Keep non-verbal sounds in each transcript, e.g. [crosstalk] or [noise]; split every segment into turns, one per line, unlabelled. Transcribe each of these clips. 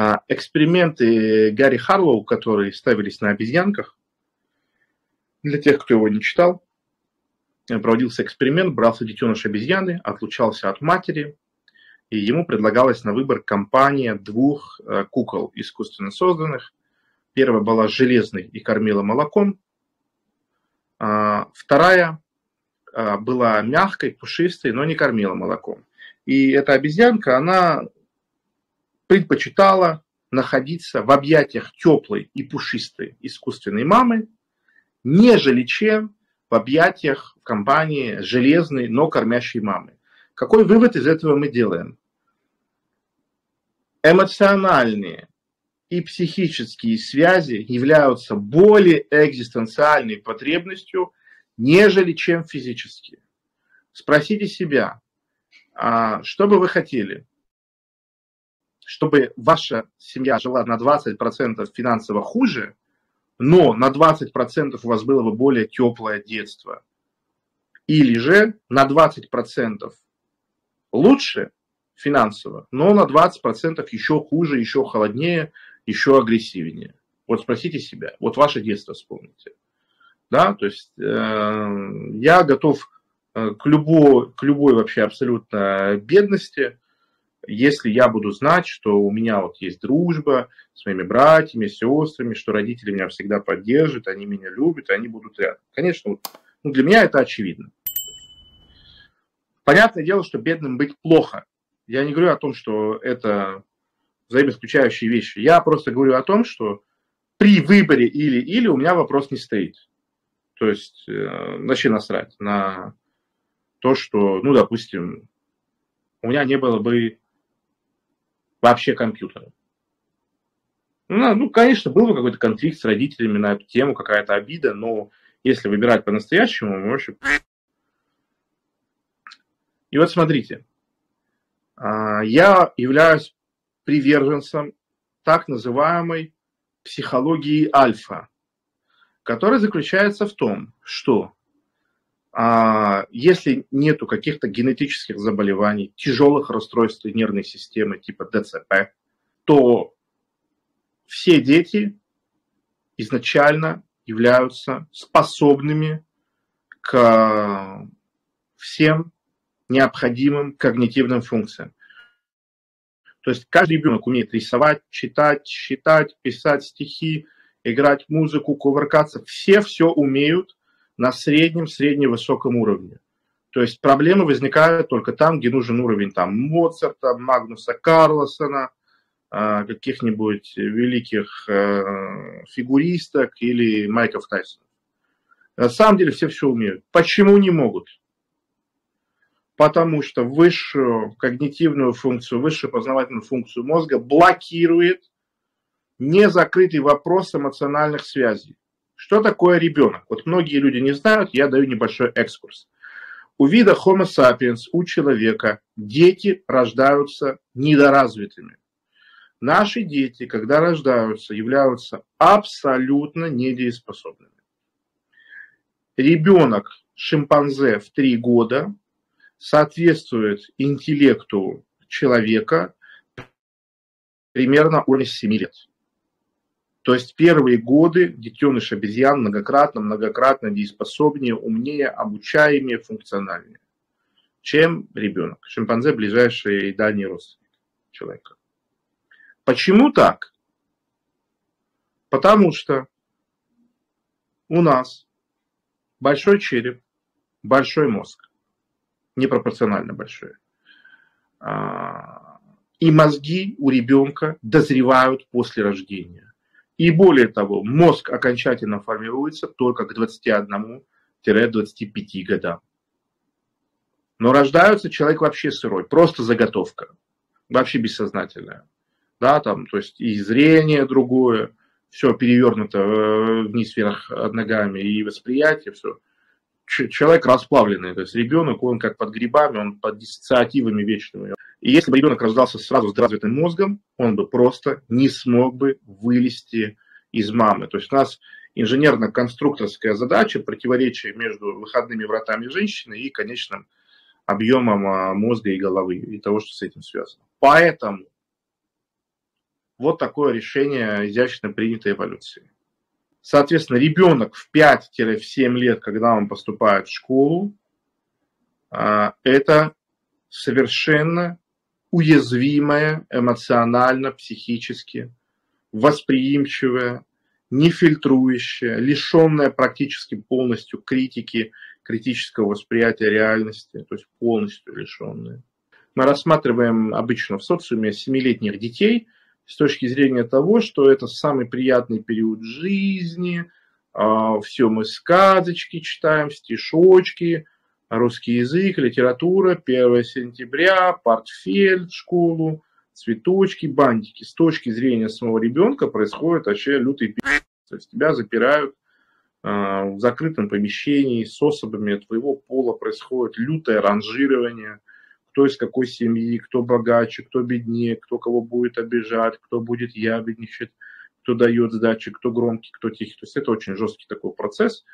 А, эксперименты Гарри Харлоу, которые ставились на обезьянках, для тех, кто его не читал, проводился эксперимент, брался детеныш обезьяны, отлучался от матери, и ему предлагалась на выбор компания двух э, кукол искусственно созданных. Первая была железной и кормила молоком, а вторая а, была мягкой, пушистой, но не кормила молоком. И эта обезьянка, она предпочитала находиться в объятиях теплой и пушистой искусственной мамы, нежели чем в объятиях в компании железной, но кормящей мамы. Какой вывод из этого мы делаем? Эмоциональные и психические связи являются более экзистенциальной потребностью, нежели чем физические. Спросите себя, а что бы вы хотели? Чтобы ваша семья жила на 20% финансово хуже, но на 20% у вас было бы более теплое детство. Или же на 20% лучше финансово, но на 20% еще хуже, еще холоднее, еще агрессивнее. Вот спросите себя, вот ваше детство вспомните. Да, то есть э, я готов э, к любой, к любой вообще абсолютно бедности, если я буду знать, что у меня вот есть дружба с моими братьями, сестрами, что родители меня всегда поддержат, они меня любят, они будут рядом. Конечно, вот, ну, для меня это очевидно. Понятное дело, что бедным быть плохо. Я не говорю о том, что это взаимоисключающие вещи. Я просто говорю о том, что при выборе или-или у меня вопрос не стоит. То есть, э, вообще насрать на то, что, ну, допустим, у меня не было бы вообще компьютера. Ну, ну, конечно, был бы какой-то конфликт с родителями на эту тему, какая-то обида, но если выбирать по-настоящему, в общем... И вот смотрите, а, я являюсь приверженцем так называемой психологии альфа, которая заключается в том, что если нету каких-то генетических заболеваний, тяжелых расстройств нервной системы типа ДЦП, то все дети изначально являются способными к всем необходимым когнитивным функциям. То есть каждый ребенок умеет рисовать, читать, считать, писать стихи, играть музыку, кувыркаться. Все все умеют, на среднем, средневысоком уровне. То есть проблемы возникают только там, где нужен уровень там, Моцарта, Магнуса Карлосона, а, каких-нибудь великих э, фигуристок или Майков Тайсона. На самом деле все все умеют. Почему не могут? Потому что высшую когнитивную функцию, высшую познавательную функцию мозга блокирует незакрытый вопрос эмоциональных связей. Что такое ребенок? Вот многие люди не знают, я даю небольшой экскурс. У вида Homo sapiens, у человека, дети рождаются недоразвитыми. Наши дети, когда рождаются, являются абсолютно недееспособными. Ребенок шимпанзе в 3 года соответствует интеллекту человека примерно уровня 7 лет. То есть первые годы детеныш обезьян многократно, многократно дееспособнее, умнее, обучаемее, функциональнее, чем ребенок. Шимпанзе ближайший и дальний родственник человека. Почему так? Потому что у нас большой череп, большой мозг, непропорционально большой. А, и мозги у ребенка дозревают после рождения. И более того, мозг окончательно формируется только к 21-25 годам. Но рождается человек вообще сырой, просто заготовка, вообще бессознательная. Да, там, то есть и зрение другое, все перевернуто э, вниз вверх ногами, и восприятие, все. Человек расплавленный, то есть ребенок, он как под грибами, он под диссоциативами вечными. И если бы ребенок рождался сразу с развитым мозгом, он бы просто не смог бы вылезти из мамы. То есть у нас инженерно-конструкторская задача противоречия между выходными вратами женщины и конечным объемом а, мозга и головы и того, что с этим связано. Поэтому Вот такое решение изящно принятой эволюции. Соответственно, ребенок в 5-7 лет, когда он поступает в школу, а, это совершенно уязвимая эмоционально, психически, восприимчивая, нефильтрующая, лишенная практически полностью критики, критического восприятия реальности, то есть полностью лишенная. Мы рассматриваем обычно в социуме семилетних детей с точки зрения того, что это самый приятный период жизни, а, все мы сказочки читаем, стишочки, русский язык, литература, 1 сентября, портфель школу, цветочки, бантики. С точки зрения самого ребенка происходит вообще лютый пи***. То есть тебя запирают э, в закрытом помещении с особами твоего пола, происходит лютое ранжирование, кто из какой семьи, кто богаче, кто беднее, кто кого будет обижать, кто будет ябедничать, кто дает сдачи, кто громкий, кто тихий. То есть это очень жесткий такой процесс,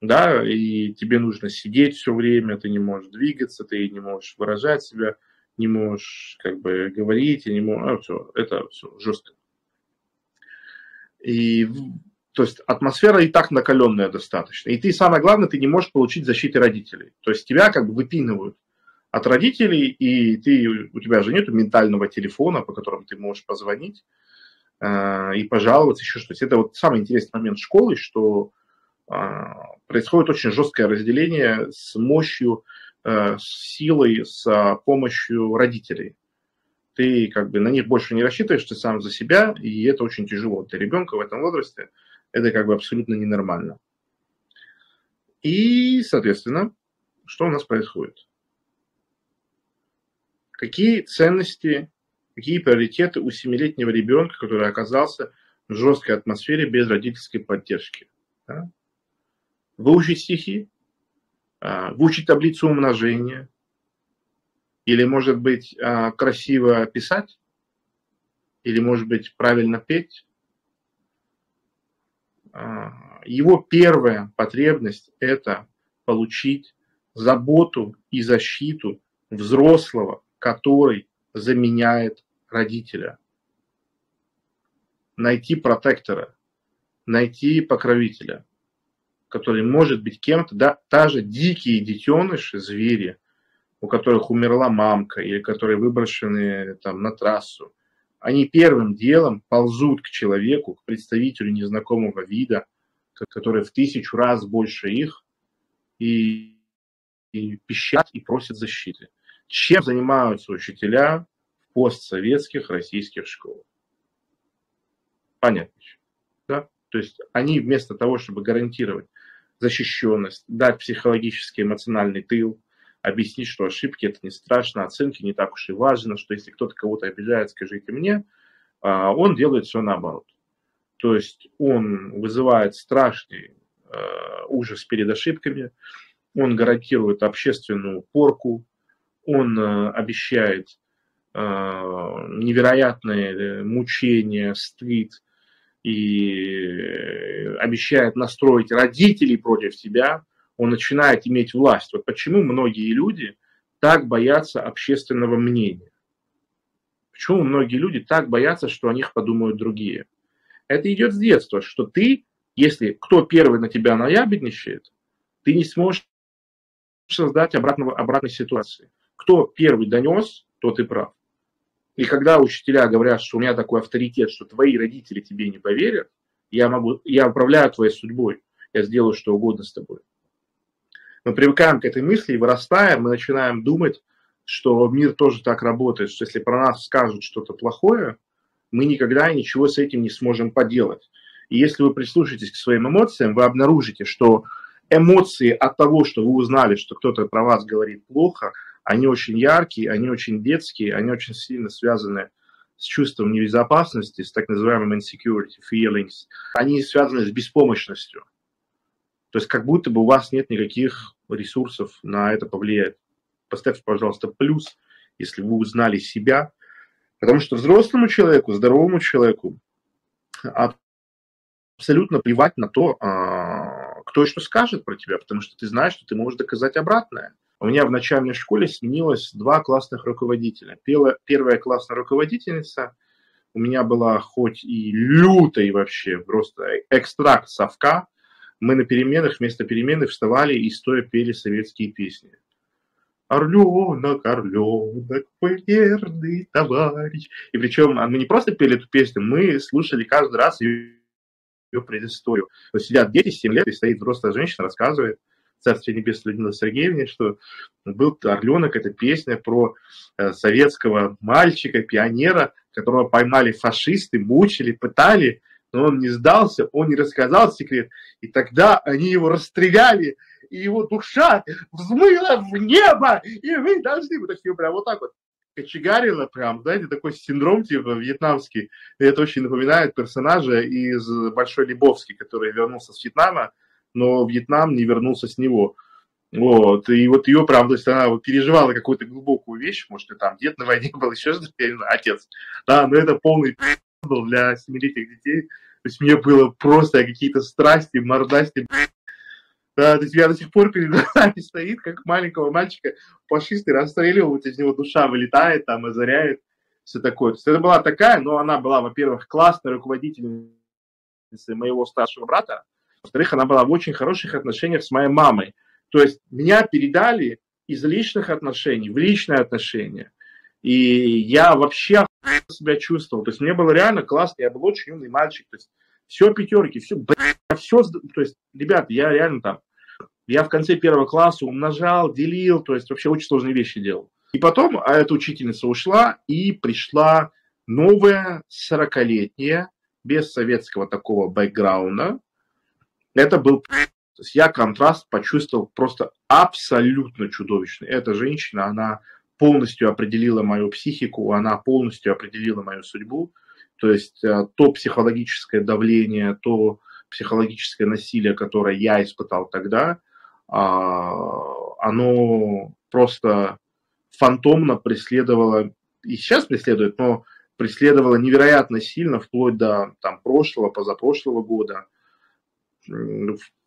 да, и тебе нужно сидеть все время, ты не можешь двигаться, ты не можешь выражать себя, не можешь как бы говорить, и не можешь, а, все, это все жестко. И то есть атмосфера и так накаленная достаточно. И ты, самое главное, ты не можешь получить защиты родителей. То есть тебя как бы выпинывают от родителей, и ты, у тебя же нет ментального телефона, по которому ты можешь позвонить э, и пожаловаться, еще что-то. Это вот самый интересный момент школы, что происходит очень жесткое разделение с мощью Э, с силой, с а, помощью родителей. Ты как бы на них больше не рассчитываешь, ты сам за себя, и это очень тяжело. Для ребенка в этом возрасте это как бы абсолютно ненормально. И, соответственно, что у нас происходит? Какие ценности, какие приоритеты у семилетнего ребенка, который оказался в жесткой атмосфере без родительской поддержки? Да? Выучить стихи, а, выучить таблицу умножения, или, может быть, а, красиво писать, или, может быть, правильно петь. А, его первая потребность – это получить заботу и защиту взрослого, который заменяет родителя. Найти протектора, найти покровителя который может быть кем-то, да, та же дикие детеныши, звери, у которых умерла мамка или которые выброшены там на трассу, они первым делом ползут к человеку, к представителю незнакомого вида, который в тысячу раз больше их, и, и пищат и просят защиты. Чем занимаются учителя в постсоветских российских школах? Понятно. Да? То есть они вместо того, чтобы гарантировать защищенность, дать психологический эмоциональный тыл, объяснить, что ошибки это не страшно, оценки не так уж и важно, что если кто-то кого-то обижает, скажите мне, а, он делает все наоборот. То есть он вызывает страшный э, ужас перед ошибками, он гарантирует общественную порку, он э, обещает э, невероятные мучения, стыд, и э, обещает настроить родителей против себя, он начинает иметь власть. Вот почему многие люди так боятся общественного мнения. Почему многие люди так боятся, что о них подумают другие? Это идет с детства, что ты, если кто первый на тебя наябедничает, ты не сможешь создать обратного, обратной ситуации. Кто первый донес, тот и прав. И когда учителя говорят, что у меня такой авторитет, что твои родители тебе не поверят, я, могу, я управляю твоей судьбой, я сделаю что угодно с тобой. Мы привыкаем к этой мысли и вырастаем, мы начинаем думать, что мир тоже так работает, что если про нас скажут что-то плохое, мы никогда ничего с этим не сможем поделать. И если вы прислушаетесь к своим эмоциям, вы обнаружите, что эмоции от того, что вы узнали, что кто-то про вас говорит плохо – они очень яркие, они очень детские, они очень сильно связаны с чувством небезопасности, с так называемым insecurity feelings. Они связаны с беспомощностью. То есть как будто бы у вас нет никаких ресурсов на это повлиять. Поставьте, пожалуйста, плюс, если вы узнали себя. Потому что взрослому человеку, здоровому человеку абсолютно плевать на то, а, кто что скажет про тебя, потому что ты знаешь, что ты можешь доказать обратное. У меня в начальной школе сменилось два классных руководителя. Первая классная руководительница у меня была хоть и лютый вообще просто экстракт совка, мы на переменах вместо перемены вставали и стоя пели советские песни. Орленок, орленок, верный товарищ. И причем мы не просто пели эту песню, мы слушали каждый раз ее, ее предысторию. То есть сидят дети 7 лет, и стоит взрослая женщина, рассказывает, Царствие Небесное Людмила Сергеевне, что был «Орленок» – это песня про э, советского мальчика, пионера, которого поймали фашисты, мучили, пытали, но он не сдался, он не рассказал секрет, и тогда они его расстреляли, и его душа взмыла в небо, и вы должны, вот такие прям вот так вот. Кочегарило прям, знаете, такой синдром типа вьетнамский. И это очень напоминает персонажа из Большой Лебовски, который вернулся с Вьетнама, но Вьетнам не вернулся с него. Вот, и вот ее, правда, то есть она переживала какую-то глубокую вещь, может, и там дед на войне был, [laughs] еще что-то, я не знаю, отец, да, но это полный был для семилетних детей, то есть мне было просто какие-то страсти, мордасти, да, то есть я до сих пор перед глазами стоит, как маленького мальчика фашисты расстреливают, из него душа вылетает, там, озаряет, все такое. То есть это была такая, но она была, во-первых, классной руководительницей моего старшего брата, во-вторых, она была в очень хороших отношениях с моей мамой. То есть меня передали из личных отношений в личные отношения. И я вообще себя чувствовал. То есть мне было реально классно, я был очень умный мальчик. То есть все пятерки, все, все, то есть, ребят, я реально там, я в конце первого класса умножал, делил, то есть вообще очень сложные вещи делал. И потом а эта учительница ушла, и пришла новая 40-летняя, без советского такого бэкграунда, это был... То есть я контраст почувствовал просто абсолютно чудовищный. Эта женщина, она полностью определила мою психику, она полностью определила мою судьбу. То есть э, то психологическое давление, то психологическое насилие, которое я испытал тогда, а, оно просто фантомно преследовало, и сейчас преследует, но преследовало невероятно сильно, вплоть до там, прошлого, позапрошлого года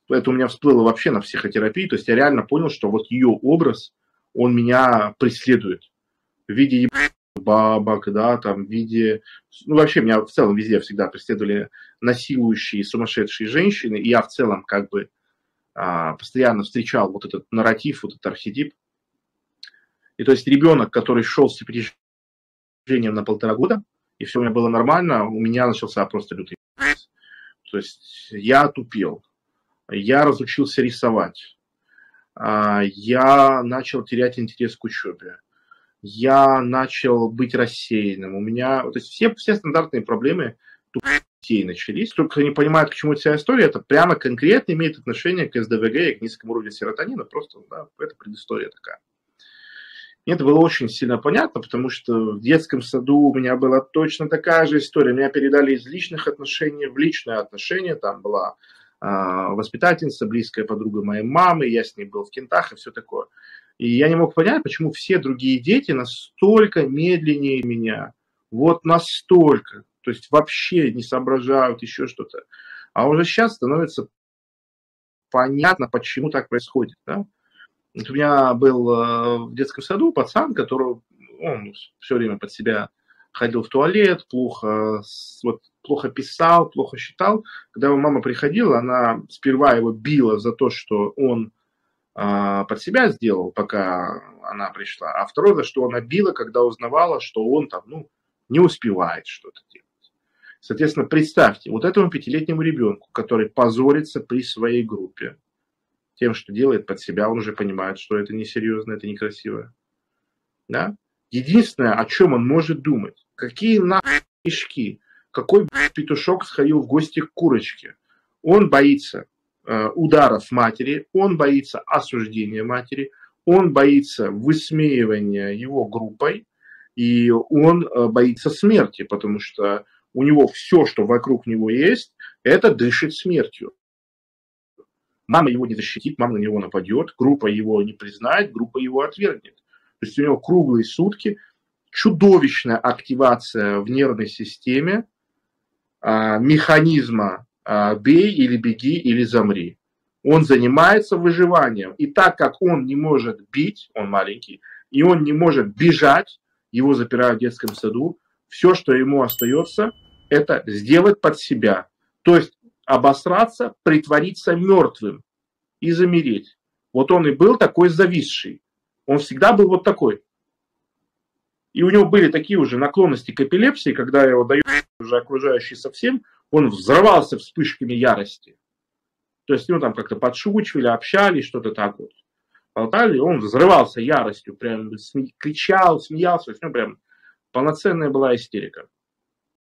это у меня всплыло вообще на психотерапии, то есть я реально понял, что вот ее образ, он меня преследует в виде бабок, да, там, в виде, ну, вообще меня в целом везде всегда преследовали насилующие, сумасшедшие женщины, и я в целом как бы а, постоянно встречал вот этот нарратив, вот этот архетип. И то есть ребенок, который шел с опережением на полтора года, и все у меня было нормально, у меня начался просто лютый то есть я тупел, я разучился рисовать, а, я начал терять интерес к учебе, я начал быть рассеянным. У меня, то есть все, все стандартные проблемы детей начались. Только не понимают, к чему вся история, это прямо конкретно имеет отношение к СДВГ и к низкому уровню серотонина. Просто да, это предыстория такая. Мне это было очень сильно понятно, потому что в детском саду у меня была точно такая же история. Меня передали из личных отношений в личные отношения. Там была э, воспитательница, близкая подруга моей мамы, я с ней был в кентах и все такое. И я не мог понять, почему все другие дети настолько медленнее меня. Вот настолько. То есть вообще не соображают еще что-то. А уже сейчас становится понятно, почему так происходит. Да? Вот у меня был э, в детском саду пацан, который он все время под себя ходил в туалет, плохо, вот, плохо писал, плохо считал. Когда его мама приходила, она сперва его била за то, что он а, под себя сделал, пока она пришла, а второе, за что она била, когда узнавала, что он там, ну, не успевает что-то делать. Соответственно, представьте, вот этому пятилетнему ребенку, который позорится при своей группе, тем, что делает под себя, он уже понимает, что это несерьезно, это некрасиво. Да? Единственное, о чем он может думать, какие нахуй кишки, какой петушок сходил в гости к курочке. Он боится э, ударов матери, он боится осуждения матери, он боится высмеивания его группой, и он э, боится смерти, потому что у него все, что вокруг него есть, это дышит смертью. Мама его не защитит, мама на него нападет, группа его не признает, группа его отвергнет. То есть у него круглые сутки чудовищная активация в нервной системе а, механизма а, «бей или беги или замри». Он занимается выживанием. И так как он не может бить, он маленький, и он не может бежать, его запирают в детском саду, все, что ему остается, это сделать под себя. То есть обосраться, притвориться мертвым и замереть. Вот он и был такой зависший. Он всегда был вот такой. И у него были такие уже наклонности к эпилепсии, когда его дают уже окружающие совсем, он взрывался вспышками ярости. То есть, ну, там как-то подшучивали, общались, что-то так вот. Болтали, он взрывался яростью, прям кричал, смеялся, ну, прям полноценная была истерика.